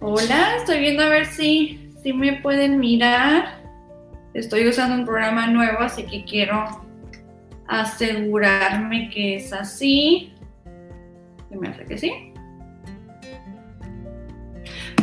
Hola, estoy viendo a ver si, si me pueden mirar. Estoy usando un programa nuevo, así que quiero asegurarme que es así. hace que sí.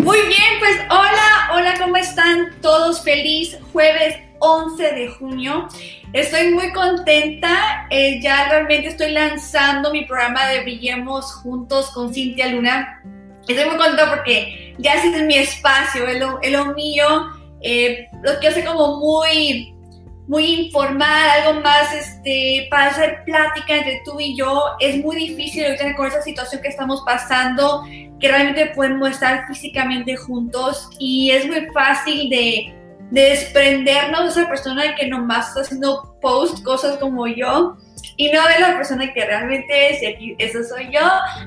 Muy bien, pues hola, hola, ¿cómo están todos? Feliz jueves 11 de junio. Estoy muy contenta, eh, ya realmente estoy lanzando mi programa de Brillemos Juntos con Cintia Luna. Estoy muy contenta porque ya es mi espacio, es lo, mío, eh, lo que hace como muy muy informal, algo más este, para hacer plática entre tú y yo. Es muy difícil ahorita con esa situación que estamos pasando, que realmente podemos estar físicamente juntos y es muy fácil de, desprendernos de esa persona que nomás está haciendo post cosas como yo y no de la persona que realmente es, y aquí eso soy yo.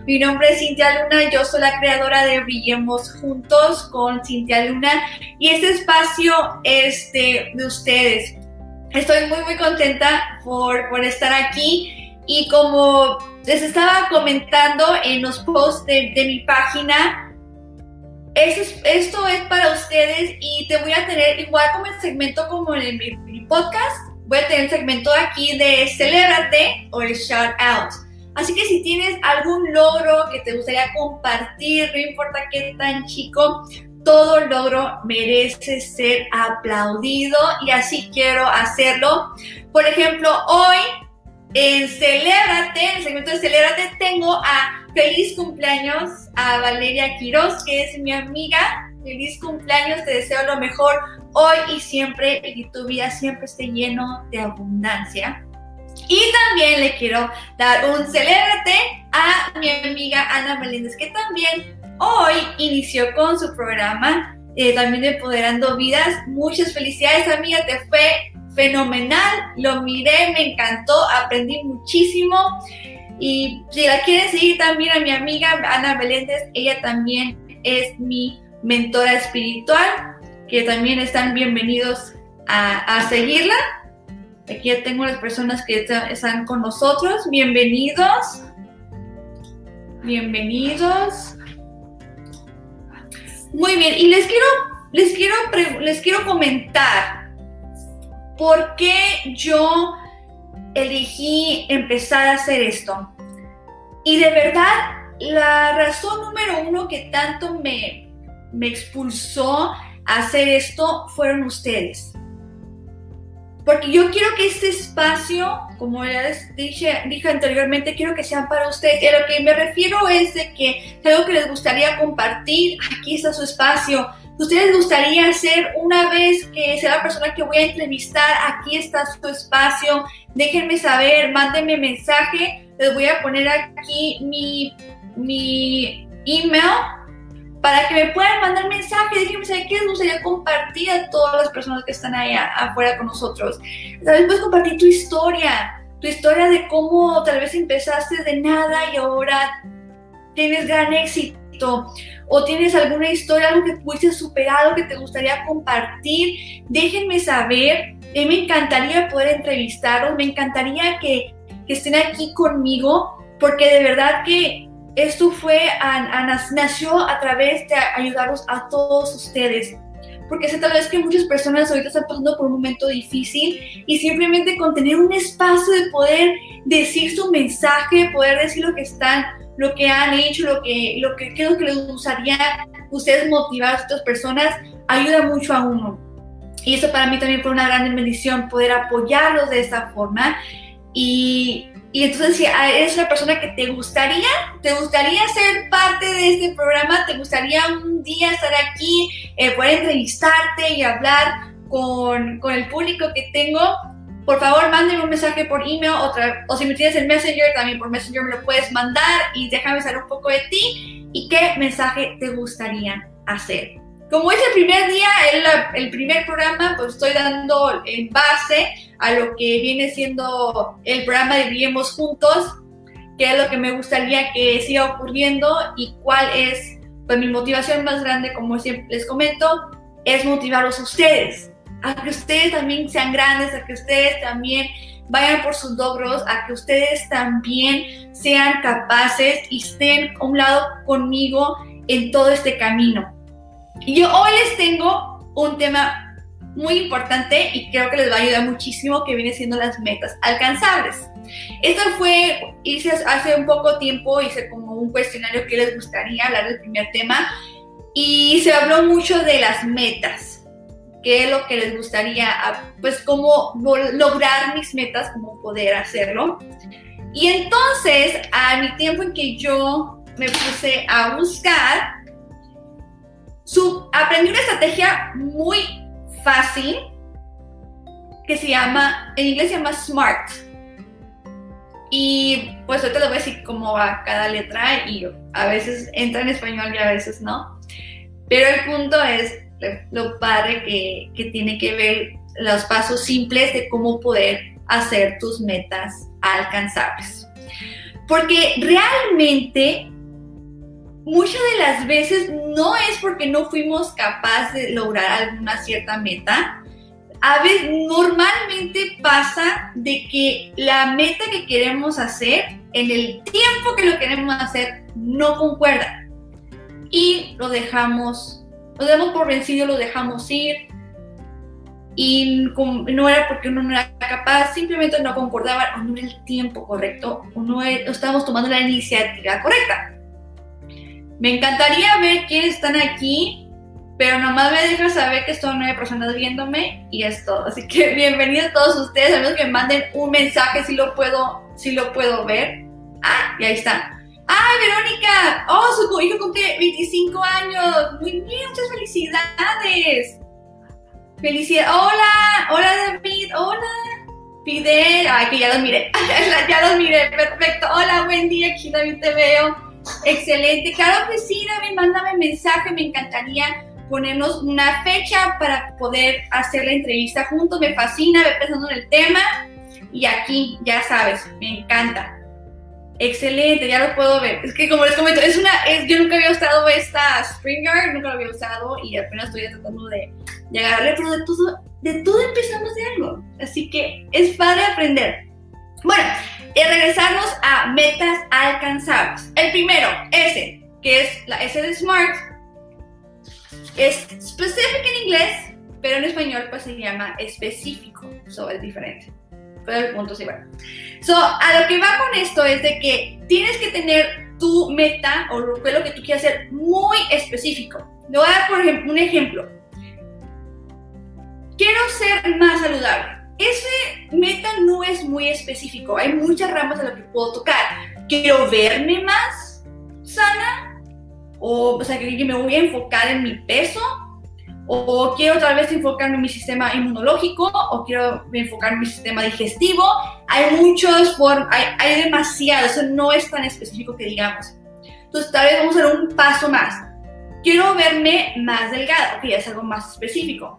Mi nombre es Cintia Luna, yo soy la creadora de Brillemos Juntos con Cintia Luna. Y este espacio es de, de ustedes. Estoy muy, muy contenta por, por estar aquí. Y como les estaba comentando en los posts de, de mi página, es, esto es para ustedes y te voy a tener igual como el segmento como en mi, podcast, voy a tener el segmento aquí de celébrate o el shout out. Así que si tienes algún logro que te gustaría compartir, no importa qué tan chico, todo logro merece ser aplaudido y así quiero hacerlo. Por ejemplo, hoy en Celébrate, en el segmento de Celébrate, tengo a feliz cumpleaños a Valeria Quiroz, que es mi amiga. Feliz cumpleaños, te deseo lo mejor hoy y siempre y que tu vida siempre esté lleno de abundancia. Y también le quiero dar un celébrate a mi amiga Ana Meléndez, que también hoy inició con su programa eh, también Empoderando Vidas. Muchas felicidades, amiga, te fue fenomenal. Lo miré, me encantó, aprendí muchísimo. Y si la quieres seguir también a mi amiga Ana Meléndez, ella también es mi mentora espiritual, que también están bienvenidos a, a seguirla. Aquí ya tengo las personas que están con nosotros. Bienvenidos. Bienvenidos. Muy bien, y les quiero, les quiero, les quiero comentar por qué yo elegí empezar a hacer esto. Y de verdad, la razón número uno que tanto me, me expulsó hacer esto fueron ustedes. Porque yo quiero que este espacio, como ya les dije, dije anteriormente, quiero que sean para ustedes. Y a lo que me refiero es de que algo que les gustaría compartir, aquí está su espacio. ustedes gustaría hacer una vez que sea la persona que voy a entrevistar, aquí está su espacio. Déjenme saber, mándenme mensaje. Les voy a poner aquí mi, mi email para que me puedan mandar mensajes, déjenme saber qué les gustaría compartir a todas las personas que están ahí afuera con nosotros. Tal vez puedes compartir tu historia, tu historia de cómo tal vez empezaste de nada y ahora tienes gran éxito. O tienes alguna historia, algo que pudiste superar, algo que te gustaría compartir. Déjenme saber. A me encantaría poder entrevistaros, me encantaría que, que estén aquí conmigo, porque de verdad que esto fue, nació a través de ayudarlos a todos ustedes. Porque sé tal vez que muchas personas ahorita están pasando por un momento difícil y simplemente con tener un espacio de poder decir su mensaje, poder decir lo que están, lo que han hecho, lo que, lo que creo que les gustaría ustedes motivar a otras personas, ayuda mucho a uno. Y eso para mí también fue una gran bendición, poder apoyarlos de esta forma. Y, y entonces, si eres una persona que te gustaría, te gustaría ser parte de este programa, te gustaría un día estar aquí, eh, poder entrevistarte y hablar con, con, el público que tengo, por favor, mándenme un mensaje por email otra, o si me tienes el Messenger, también por Messenger me lo puedes mandar y déjame saber un poco de ti y qué mensaje te gustaría hacer. Como es el primer día, el, el primer programa, pues estoy dando en base a lo que viene siendo el programa de Vivimos Juntos, qué es lo que me gustaría que siga ocurriendo y cuál es pues, mi motivación más grande, como siempre les comento, es motivarlos a ustedes, a que ustedes también sean grandes, a que ustedes también vayan por sus logros, a que ustedes también sean capaces y estén a un lado conmigo en todo este camino. Yo hoy les tengo un tema muy importante y creo que les va a ayudar muchísimo que viene siendo las metas alcanzables. Esto fue, hice hace un poco tiempo, hice como un cuestionario que les gustaría hablar del primer tema y se habló mucho de las metas, qué es lo que les gustaría, pues cómo lograr mis metas, cómo poder hacerlo. Y entonces, a mi tiempo en que yo me puse a buscar, aprendí una estrategia muy fácil que se llama, en inglés se llama SMART. Y pues ahorita les voy a decir cómo va cada letra y a veces entra en español y a veces no. Pero el punto es lo padre que, que tiene que ver los pasos simples de cómo poder hacer tus metas alcanzables. Porque realmente muchas de las veces no es porque no fuimos capaces de lograr alguna cierta meta. A veces normalmente pasa de que la meta que queremos hacer en el tiempo que lo queremos hacer no concuerda. Y lo dejamos, lo damos por vencido, lo dejamos ir. Y no era porque uno no era capaz, simplemente no concordaba o no era el tiempo correcto o no estábamos tomando la iniciativa correcta. Me encantaría ver quiénes están aquí, pero nomás me dejan saber que son nueve personas viéndome y es todo. Así que bienvenidos todos ustedes, a menos que me manden un mensaje si lo puedo, si lo puedo ver. Ah, y ahí está. ¡Ay, Verónica! ¡Oh, su hijo cumple 25 años! Muy bien, muchas felicidades. Felicidades. Hola, hola David, hola. Fidel, ay, que ya los miré. ya los miré, perfecto. Hola, buen día, aquí David te veo. Excelente. Claro que sí, David, mándame mensaje. Me encantaría ponernos una fecha para poder hacer la entrevista juntos. Me fascina ver pensando en el tema. Y aquí, ya sabes, me encanta. Excelente, ya lo puedo ver. Es que como les comento, es una, es, yo nunca había usado esta Springer, nunca lo había usado y apenas estoy tratando de, agarrarle, pero de todo, de todo empezamos de algo. Así que es padre aprender. Bueno, y regresarnos a metas alcanzables. El primero, ese, que es la S de SMART, es specific en inglés, pero en español pues se llama específico, eso es diferente. Pero el punto es igual. So, a lo que va con esto es de que tienes que tener tu meta o lo que, lo que tú quieras hacer muy específico. Le voy a dar por ejemplo, un ejemplo. Quiero ser más saludable ese meta no es muy específico. Hay muchas ramas a lo que puedo tocar. Quiero verme más sana, o, o sea, que me voy a enfocar en mi peso, o quiero tal vez enfocarme en mi sistema inmunológico, o quiero enfocarme en mi sistema digestivo. Hay muchos, hay, hay demasiado, eso no es tan específico que digamos. Entonces, tal vez vamos a dar un paso más. Quiero verme más delgada, que ya es algo más específico.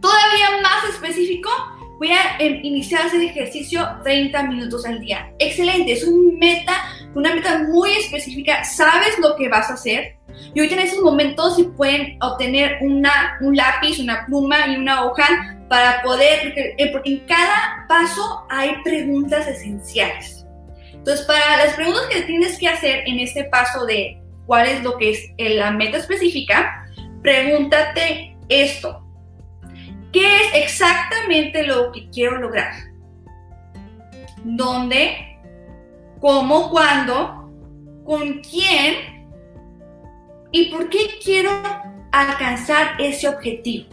Todavía más específico, voy a em, iniciar ese ejercicio 30 minutos al día. Excelente, es un meta, una meta muy específica, sabes lo que vas a hacer. Y hoy en esos momentos si pueden obtener una, un lápiz, una pluma y una hoja para poder, porque, eh, porque en cada paso hay preguntas esenciales. Entonces, para las preguntas que tienes que hacer en este paso de cuál es lo que es eh, la meta específica, pregúntate esto. ¿Qué es exactamente lo que quiero lograr? ¿Dónde? ¿Cómo? ¿Cuándo? ¿Con quién? ¿Y por qué quiero alcanzar ese objetivo?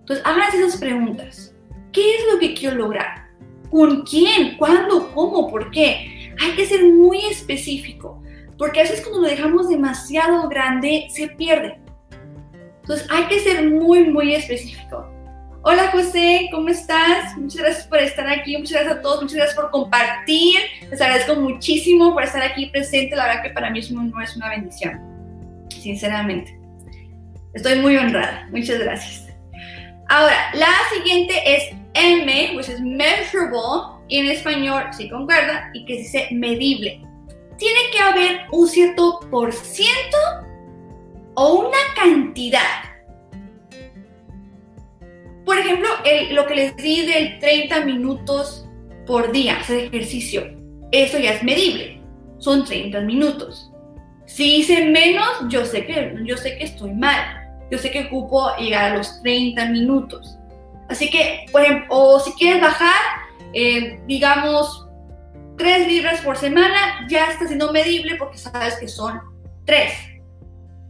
Entonces, háganse esas preguntas. ¿Qué es lo que quiero lograr? ¿Con quién? ¿Cuándo? ¿Cómo? ¿Por qué? Hay que ser muy específico, porque a veces cuando lo dejamos demasiado grande se pierde. Entonces hay que ser muy, muy específico. Hola José, ¿cómo estás? Muchas gracias por estar aquí, muchas gracias a todos, muchas gracias por compartir. Les agradezco muchísimo por estar aquí presente. La verdad que para mí es no es una bendición, sinceramente. Estoy muy honrada. Muchas gracias. Ahora, la siguiente es M, which es measurable, y en español sí concuerda, y que dice medible. Tiene que haber un cierto por ciento o una cantidad por ejemplo, lo que les di del 30 minutos por día, hacer ejercicio, eso ya es medible. Son 30 minutos. Si hice menos, yo sé que, yo sé que estoy mal. yo sé que ocupo llegar a los 30 minutos. Así que, por ejemplo, o si quieres bajar, eh, digamos, 3 libras por semana, ya está siendo medible porque sabes que son 3.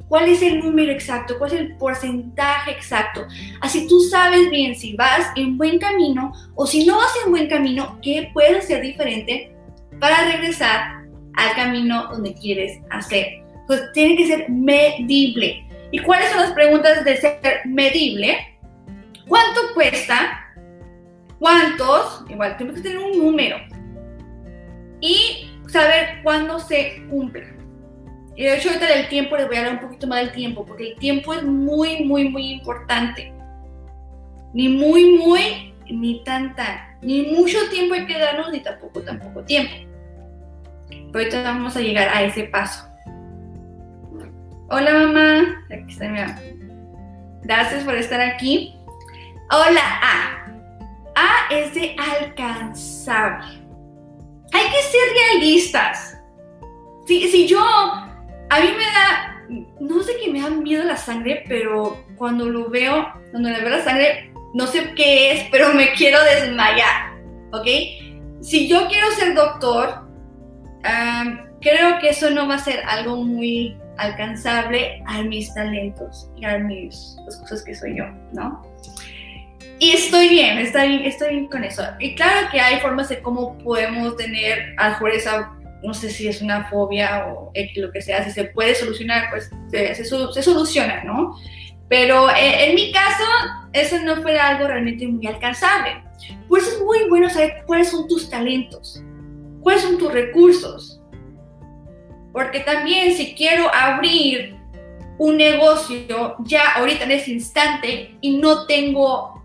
¿Cuál es el número exacto? ¿Cuál es el porcentaje exacto? Así tú sabes bien si vas en buen camino o si no vas en buen camino, qué puedes hacer diferente para regresar al camino donde quieres hacer. Pues tiene que ser medible. ¿Y cuáles son las preguntas de ser medible? ¿Cuánto cuesta? ¿Cuántos? Igual, tenemos que tener un número. Y saber cuándo se cumple. Y de hecho, ahorita del tiempo les voy a hablar un poquito más del tiempo, porque el tiempo es muy, muy, muy importante. Ni muy, muy, ni tanta. Ni mucho tiempo hay que darnos, ni tampoco, tampoco tiempo. Pero ahorita vamos a llegar a ese paso. Hola mamá, aquí está mi mamá. Gracias por estar aquí. Hola A. A es de alcanzable. Hay que ser realistas. Si, si yo a mí me da, no sé qué me da miedo la sangre, pero cuando lo veo, cuando le veo la sangre, no sé qué es, pero me quiero desmayar, ¿ok? Si yo quiero ser doctor, creo que eso no va a ser algo muy alcanzable a mis talentos y a mis, las cosas que soy yo, ¿no? Y estoy bien, estoy bien, estoy bien con eso. Y claro que hay formas de cómo podemos tener a no sé si es una fobia o lo que sea, si se puede solucionar, pues se, soluciona, ¿no? Pero eh, en mi caso, eso no fue algo realmente muy alcanzable. Por eso es muy bueno saber cuáles son tus talentos, cuáles son tus recursos. Porque también si quiero abrir un negocio ya ahorita en ese instante y no tengo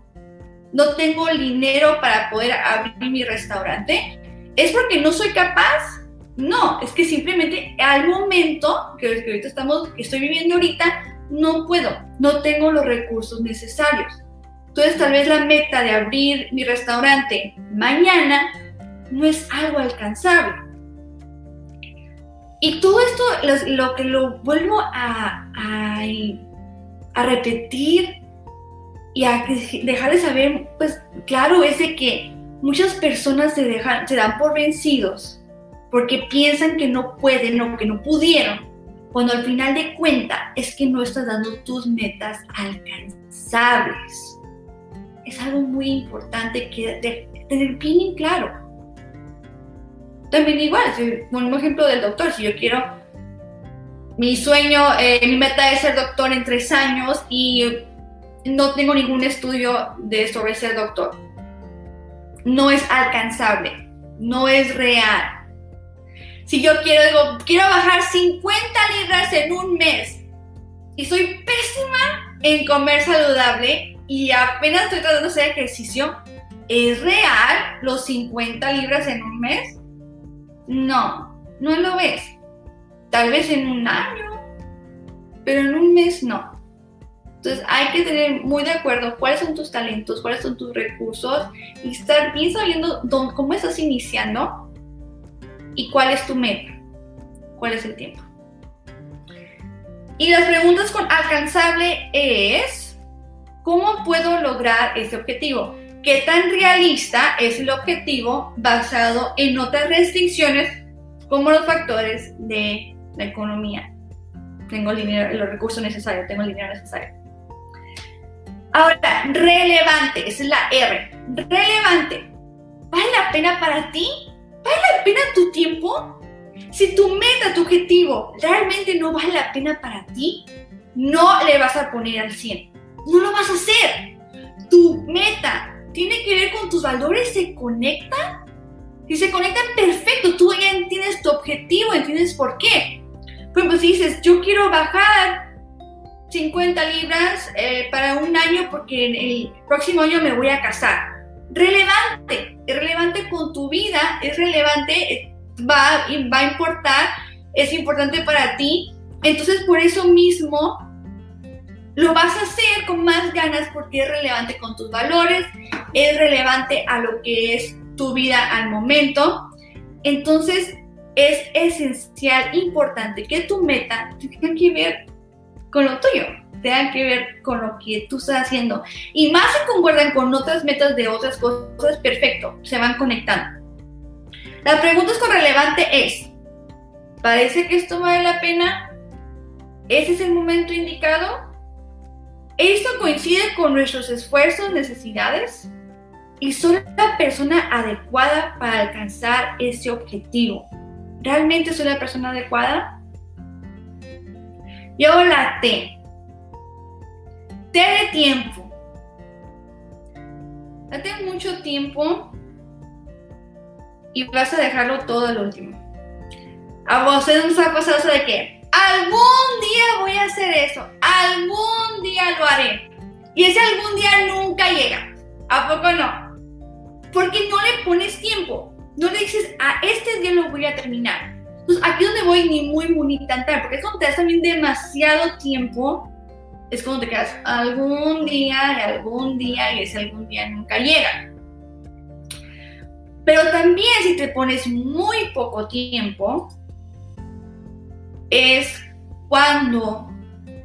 no tengo dinero para poder abrir mi restaurante, es porque no soy capaz no, es que simplemente al momento que, ahorita estamos, que estoy viviendo ahorita, no puedo, no tengo los recursos necesarios. Entonces tal vez la meta de abrir mi restaurante mañana no es algo alcanzable. Y todo esto lo, que lo vuelvo a, a, repetir y a dejar de saber, pues claro, es de que muchas personas se, dejan, se dan por vencidos porque piensan que no pueden o que no pudieron, cuando al final de cuenta es que no estás dando tus metas alcanzables. Es algo muy importante que tener bien en claro. También igual, si, un ejemplo del doctor, si yo quiero, mi sueño, eh, mi meta es ser doctor en tres años y no tengo ningún estudio de sobre ser doctor. No es alcanzable, no es real si yo quiero, quiero bajar 50 libras en un mes y soy pésima en comer saludable y apenas estoy tratando de hacer ejercicio, ¿es real los 50 libras en un mes? No, no lo ves. Tal vez en un año, pero en un mes no. Entonces hay que tener muy de acuerdo cuáles son tus talentos, cuáles son tus recursos y estar bien sabiendo cómo estás iniciando ¿Y cuál es tu meta? ¿Cuál es el tiempo? Y las preguntas con alcanzable es, ¿cómo puedo lograr ese objetivo? ¿Qué tan realista es el objetivo basado en otras restricciones como los factores de la economía? Tengo el dinero, los recursos necesarios, tengo el dinero necesario. Ahora, relevante, es la R. Relevante. ¿Vale la pena para ti? ¿Vale la pena tu tiempo? Si tu meta, tu objetivo realmente no vale la pena para ti, no le vas a poner al 100. No lo vas a hacer. Tu meta tiene que ver con tus valores, se conectan. Si se conectan, perfecto. Tú ya entiendes tu objetivo, entiendes por qué. Por ejemplo, si dices, yo quiero bajar 50 libras eh, para un año porque en el próximo año me voy a casar relevante, es relevante con tu vida, es relevante, va, va a importar, es importante para ti. Entonces, por eso mismo, lo vas a hacer con más ganas porque es relevante con tus valores, es relevante a lo que es tu vida al momento. Entonces, es esencial, importante que tu meta tenga que ver con lo tuyo, tengan que ver con lo que tú estás haciendo. Y más se concuerdan con otras metas de otras cosas, perfecto, se van conectando. La pregunta es con relevante es, ¿parece que esto vale la pena? ¿Ese es el momento indicado? ¿Esto coincide con nuestros esfuerzos, necesidades? ¿Y soy la persona adecuada para alcanzar ese objetivo? ¿Realmente soy la persona adecuada? Y ahora la T. T de tiempo. Date mucho tiempo y vas a dejarlo todo al último. A vos nos ha pasado eso de que algún día voy a hacer eso, algún día lo haré. Y ese algún día nunca llega. ¿A poco no? Porque no le pones tiempo. No le dices, a este día lo voy a terminar. Entonces, aquí donde voy ni muy, muy, ni tan tarde, porque es cuando te das también demasiado tiempo, es cuando te quedas algún día y algún día y ese algún día nunca llega. Pero también si te pones muy poco tiempo, es cuando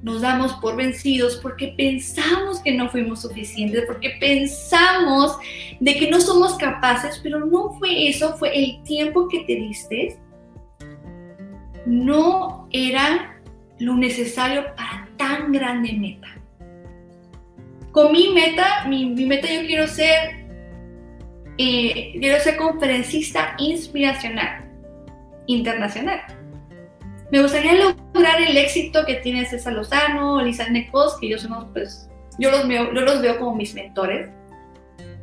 nos damos por vencidos porque pensamos que no fuimos suficientes, porque pensamos de que no somos capaces, pero no fue eso, fue el tiempo que te diste. No era lo necesario para tan grande meta. Con mi meta, mi, meta yo quiero ser, eh, quiero ser conferencista inspiracional internacional. Me gustaría lograr el éxito que tiene César Lozano, Lisa Necos, que yo son, pues, yo los veo, yo los veo como mis mentores.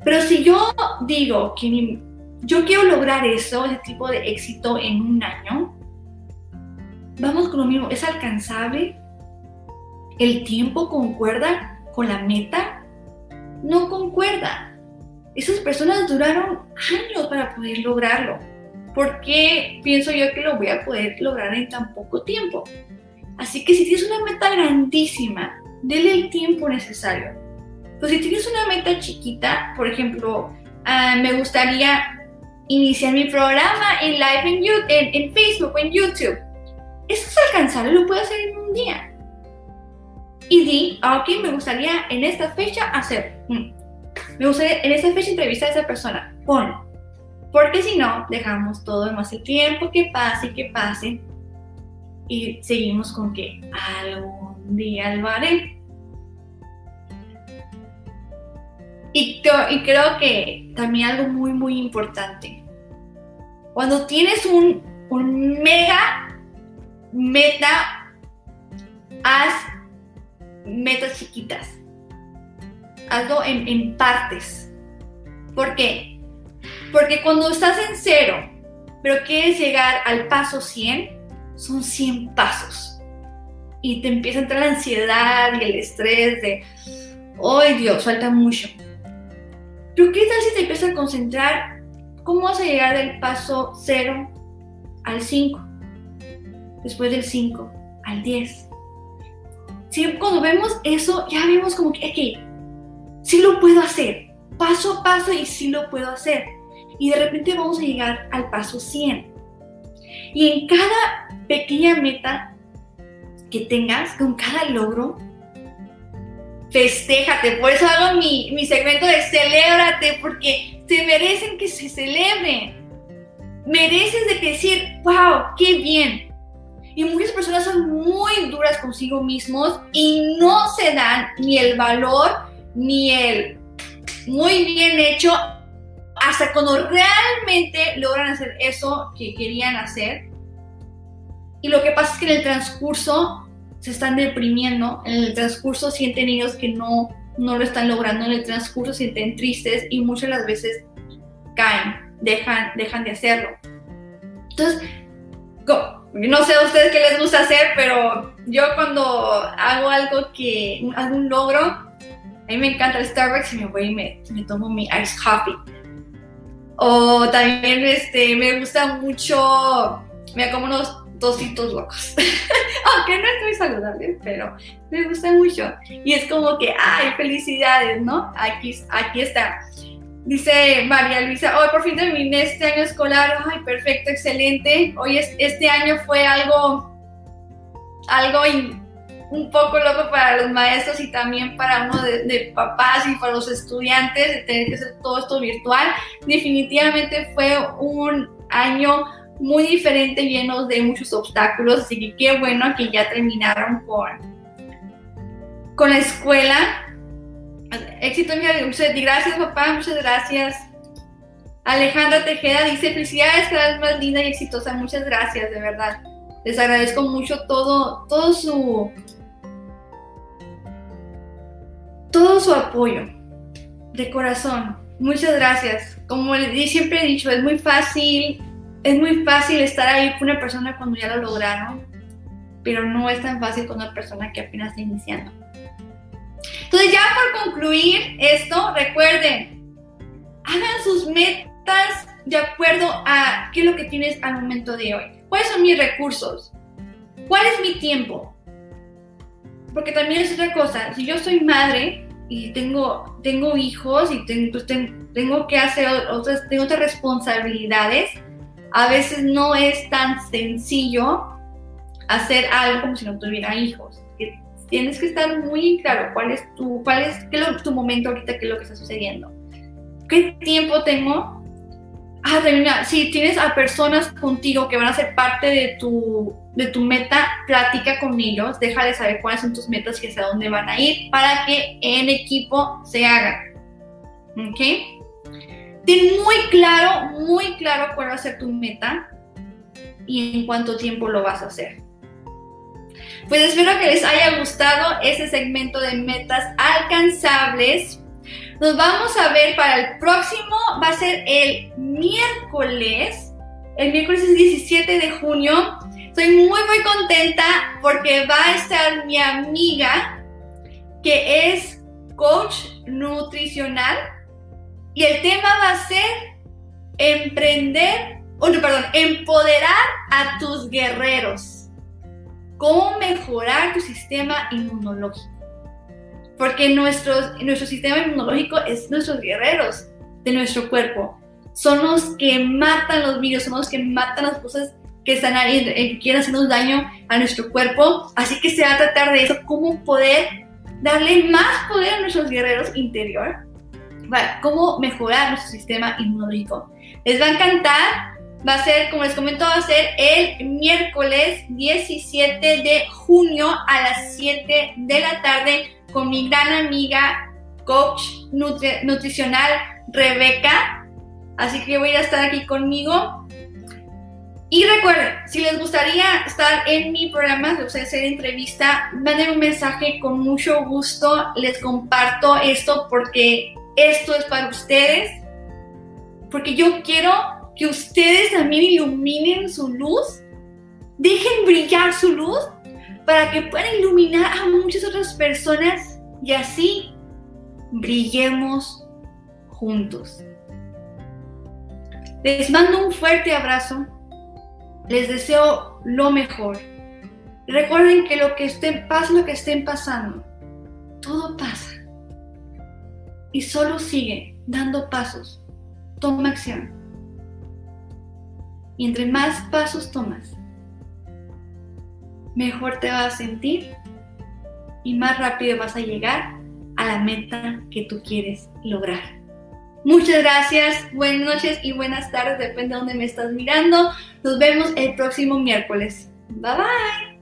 Pero si yo digo que yo quiero lograr eso, ese tipo de éxito en un año, vamos con lo mismo, ¿es alcanzable? ¿El tiempo concuerda con la meta? No concuerda. Esas personas duraron años para poder lograrlo. ¿por qué pienso yo que lo voy a poder lograr en tan poco tiempo? Así que si tienes una meta grandísima, dele el tiempo necesario. Pues si tienes una meta chiquita, por ejemplo, ah, me gustaría iniciar mi programa en live en, Facebook o en YouTube. Eso es alcanzable, lo puedo hacer en un día. Y di, ah, ok, me gustaría en esta fecha hacer. Mm, me gustaría en esta fecha entrevistar a esa persona. Pon, porque si no, dejamos todo más el tiempo que pase y que pase y seguimos con que algún día lo haré. Y, y creo que también algo muy, muy importante. Cuando tienes un, un mega meta, haz metas chiquitas. Hazlo en, en partes. ¿Por qué? Porque cuando estás en cero, pero quieres llegar al paso 100, son 100 pasos. Y te empieza a entrar la ansiedad y el estrés de, ¡ay Dios, falta mucho! Pero ¿qué tal si te empiezas a concentrar cómo vas a llegar del paso 0 al 5? Después del 5 al 10. Si cuando vemos eso, ya vemos como que, sí lo puedo hacer, paso a paso y sí lo puedo hacer y de repente vamos a llegar al paso 100. Y en cada pequeña meta que tengas, con cada logro, festéjate. Por eso hago mi, mi segmento de celébrate, porque se merecen que se celebren. Mereces de decir, wow, qué bien. Y muchas personas son muy duras consigo mismos y no se dan ni el valor ni el muy bien hecho hasta cuando realmente logran hacer eso que querían hacer. Y lo que pasa es que en el transcurso se están deprimiendo, en el transcurso sienten ellos que no, no lo están logrando, en el transcurso sienten tristes y muchas las veces caen, dejan, dejan de hacerlo. Entonces, no sé a ustedes qué les gusta hacer, pero yo cuando hago algo que, algún logro, a mí me encanta el Starbucks y me voy y me, me tomo mi ice coffee o también este, me gusta mucho, me como unos dositos locos. Aunque no es muy saludable, pero me gusta mucho. Y es como que, ay, felicidades, ¿no? Aquí, aquí está. Dice María Luisa, hoy por fin terminé este año escolar. Ay, perfecto, excelente. Hoy es, este año fue algo, algo un poco loco para los maestros y también para uno de, papás y para los estudiantes de tener que hacer todo esto virtual. Definitivamente fue un año muy diferente, lleno de muchos obstáculos, así que qué bueno que ya terminaron con, con la escuela. Éxito, mi y gracias papá, muchas gracias. Alejandra Tejeda dice, felicidades, cada vez más linda y exitosa, muchas gracias, de verdad. Les agradezco mucho todo, todo su, todo su apoyo de corazón. Muchas gracias. Como siempre he dicho, es muy fácil, es muy fácil estar ahí con una persona cuando ya lo lograron, pero no es tan fácil con una persona que apenas está iniciando. Entonces ya por concluir esto, recuerden, hagan sus metas de acuerdo a qué es lo que tienes al momento de hoy. ¿Cuáles son mis recursos? ¿Cuál es mi tiempo? Porque también es otra cosa, si yo soy madre, y tengo, tengo hijos y tengo, pues, tengo que hacer otras, tengo otras responsabilidades, a veces no es tan sencillo hacer algo como si no tuviera hijos. Tienes que estar muy claro cuál es tu, cuál es, qué es tu momento ahorita, qué es lo que está sucediendo. ¿Qué tiempo tengo ah, termina, si tienes a personas contigo que van a ser parte de tu, de tu meta, platica con ellos, déjales saber cuáles son tus metas y hacia dónde van a ir para que en equipo se hagan. ¿Ok? Ten muy claro, muy claro cuál va a ser tu meta y en cuánto tiempo lo vas a hacer. Pues espero que les haya gustado ese segmento de metas alcanzables nos vamos a ver para el próximo, va a ser el miércoles. El miércoles es 17 de junio. Estoy muy, muy contenta porque va a estar mi amiga que es coach nutricional y el tema va a ser emprender, o no, perdón, empoderar a tus guerreros. Cómo mejorar tu sistema inmunológico. Porque nuestro, nuestro sistema inmunológico es nuestros guerreros de nuestro cuerpo. Son los que matan los virus, son los que matan las cosas que están ahí, que quieren hacernos daño a nuestro cuerpo. Así que se va a tratar de eso, cómo poder darle más poder a nuestros guerreros interior. cómo mejorar nuestro sistema inmunológico. Les va a encantar. Va a ser, como les comento, va a ser el miércoles 17 de junio a las 7 de la tarde con mi gran amiga, coach nutricional Rebeca. Así que voy a estar aquí conmigo. Y recuerden, si les gustaría estar en mi programa, de hacer entrevista, manden un mensaje con mucho gusto. Les comparto esto porque esto es para ustedes. Porque yo quiero que ustedes también iluminen su luz. Dejen brillar su luz para que puedan iluminar a muchas otras personas y así brillemos juntos. Les mando un fuerte abrazo. Les deseo lo mejor. Recuerden que lo que estén, pase lo que estén pasando, todo pasa. Y solo sigue dando pasos. Toma acción. Y entre más pasos tomas, mejor te vas a sentir y más rápido vas a llegar a la meta que tú quieres lograr. Muchas gracias, buenas noches y buenas tardes, depende de dónde me estás mirando. Nos vemos el próximo miércoles. Bye bye.